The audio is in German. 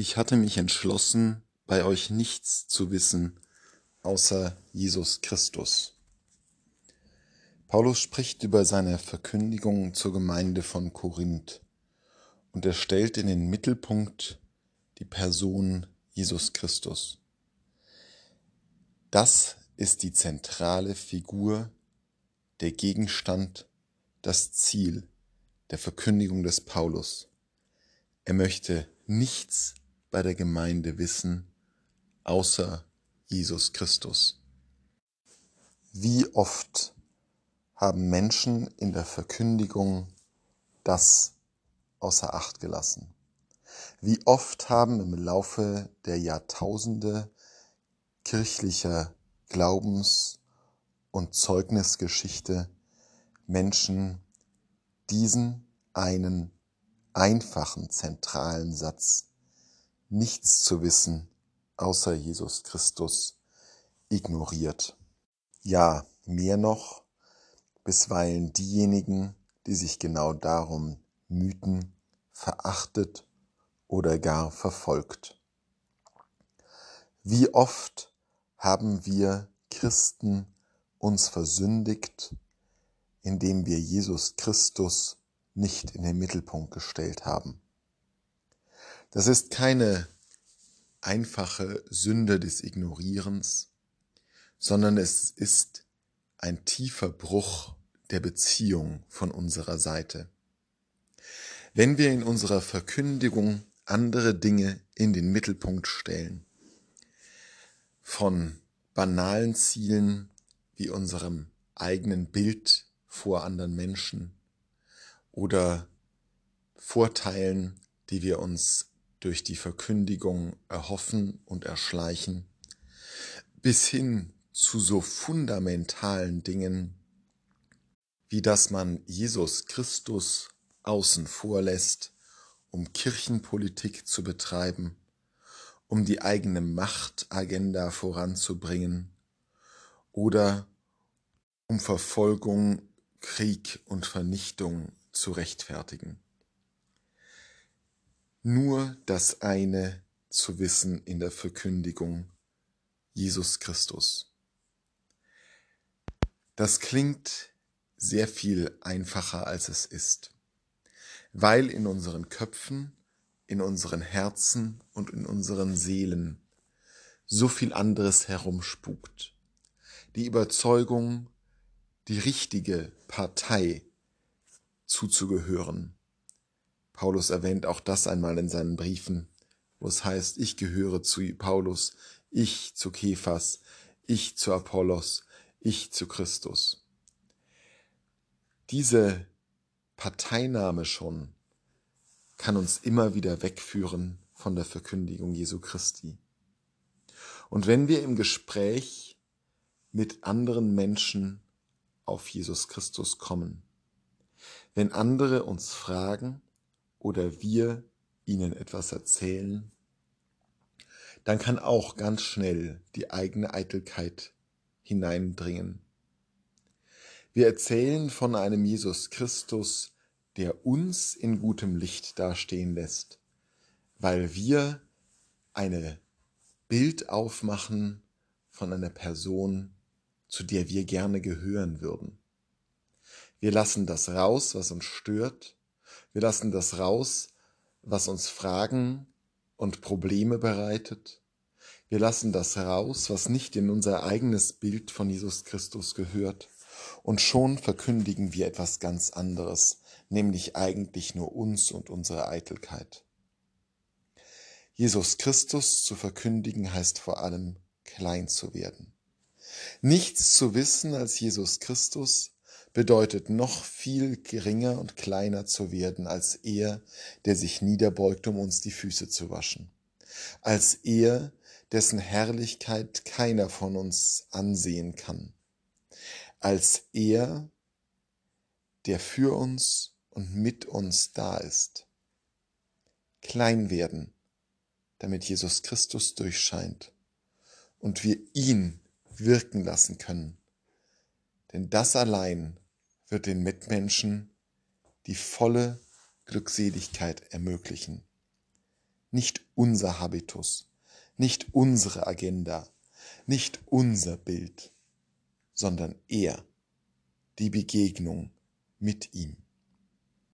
Ich hatte mich entschlossen, bei euch nichts zu wissen, außer Jesus Christus. Paulus spricht über seine Verkündigung zur Gemeinde von Korinth und er stellt in den Mittelpunkt die Person Jesus Christus. Das ist die zentrale Figur, der Gegenstand, das Ziel der Verkündigung des Paulus. Er möchte nichts bei der Gemeinde wissen, außer Jesus Christus. Wie oft haben Menschen in der Verkündigung das außer Acht gelassen? Wie oft haben im Laufe der Jahrtausende kirchlicher Glaubens- und Zeugnisgeschichte Menschen diesen einen einfachen zentralen Satz nichts zu wissen außer Jesus Christus ignoriert. Ja, mehr noch, bisweilen diejenigen, die sich genau darum mühten, verachtet oder gar verfolgt. Wie oft haben wir Christen uns versündigt, indem wir Jesus Christus nicht in den Mittelpunkt gestellt haben. Das ist keine einfache Sünde des Ignorierens, sondern es ist ein tiefer Bruch der Beziehung von unserer Seite. Wenn wir in unserer Verkündigung andere Dinge in den Mittelpunkt stellen, von banalen Zielen wie unserem eigenen Bild vor anderen Menschen oder Vorteilen, die wir uns durch die Verkündigung erhoffen und erschleichen, bis hin zu so fundamentalen Dingen, wie dass man Jesus Christus außen vor lässt, um Kirchenpolitik zu betreiben, um die eigene Machtagenda voranzubringen oder um Verfolgung, Krieg und Vernichtung zu rechtfertigen nur das eine zu wissen in der Verkündigung, Jesus Christus. Das klingt sehr viel einfacher, als es ist, weil in unseren Köpfen, in unseren Herzen und in unseren Seelen so viel anderes herumspukt. Die Überzeugung, die richtige Partei zuzugehören, Paulus erwähnt auch das einmal in seinen Briefen, wo es heißt, ich gehöre zu Paulus, ich zu Kephas, ich zu Apollos, ich zu Christus. Diese Parteinahme schon kann uns immer wieder wegführen von der Verkündigung Jesu Christi. Und wenn wir im Gespräch mit anderen Menschen auf Jesus Christus kommen, wenn andere uns fragen, oder wir ihnen etwas erzählen, dann kann auch ganz schnell die eigene Eitelkeit hineindringen. Wir erzählen von einem Jesus Christus, der uns in gutem Licht dastehen lässt, weil wir eine Bild aufmachen von einer Person, zu der wir gerne gehören würden. Wir lassen das raus, was uns stört, wir lassen das raus, was uns Fragen und Probleme bereitet. Wir lassen das raus, was nicht in unser eigenes Bild von Jesus Christus gehört. Und schon verkündigen wir etwas ganz anderes, nämlich eigentlich nur uns und unsere Eitelkeit. Jesus Christus zu verkündigen heißt vor allem klein zu werden. Nichts zu wissen als Jesus Christus bedeutet noch viel geringer und kleiner zu werden als er, der sich niederbeugt, um uns die Füße zu waschen, als er, dessen Herrlichkeit keiner von uns ansehen kann, als er, der für uns und mit uns da ist. Klein werden, damit Jesus Christus durchscheint und wir ihn wirken lassen können denn das allein wird den Mitmenschen die volle Glückseligkeit ermöglichen. nicht unser Habitus, nicht unsere Agenda, nicht unser Bild, sondern er, die Begegnung mit ihm.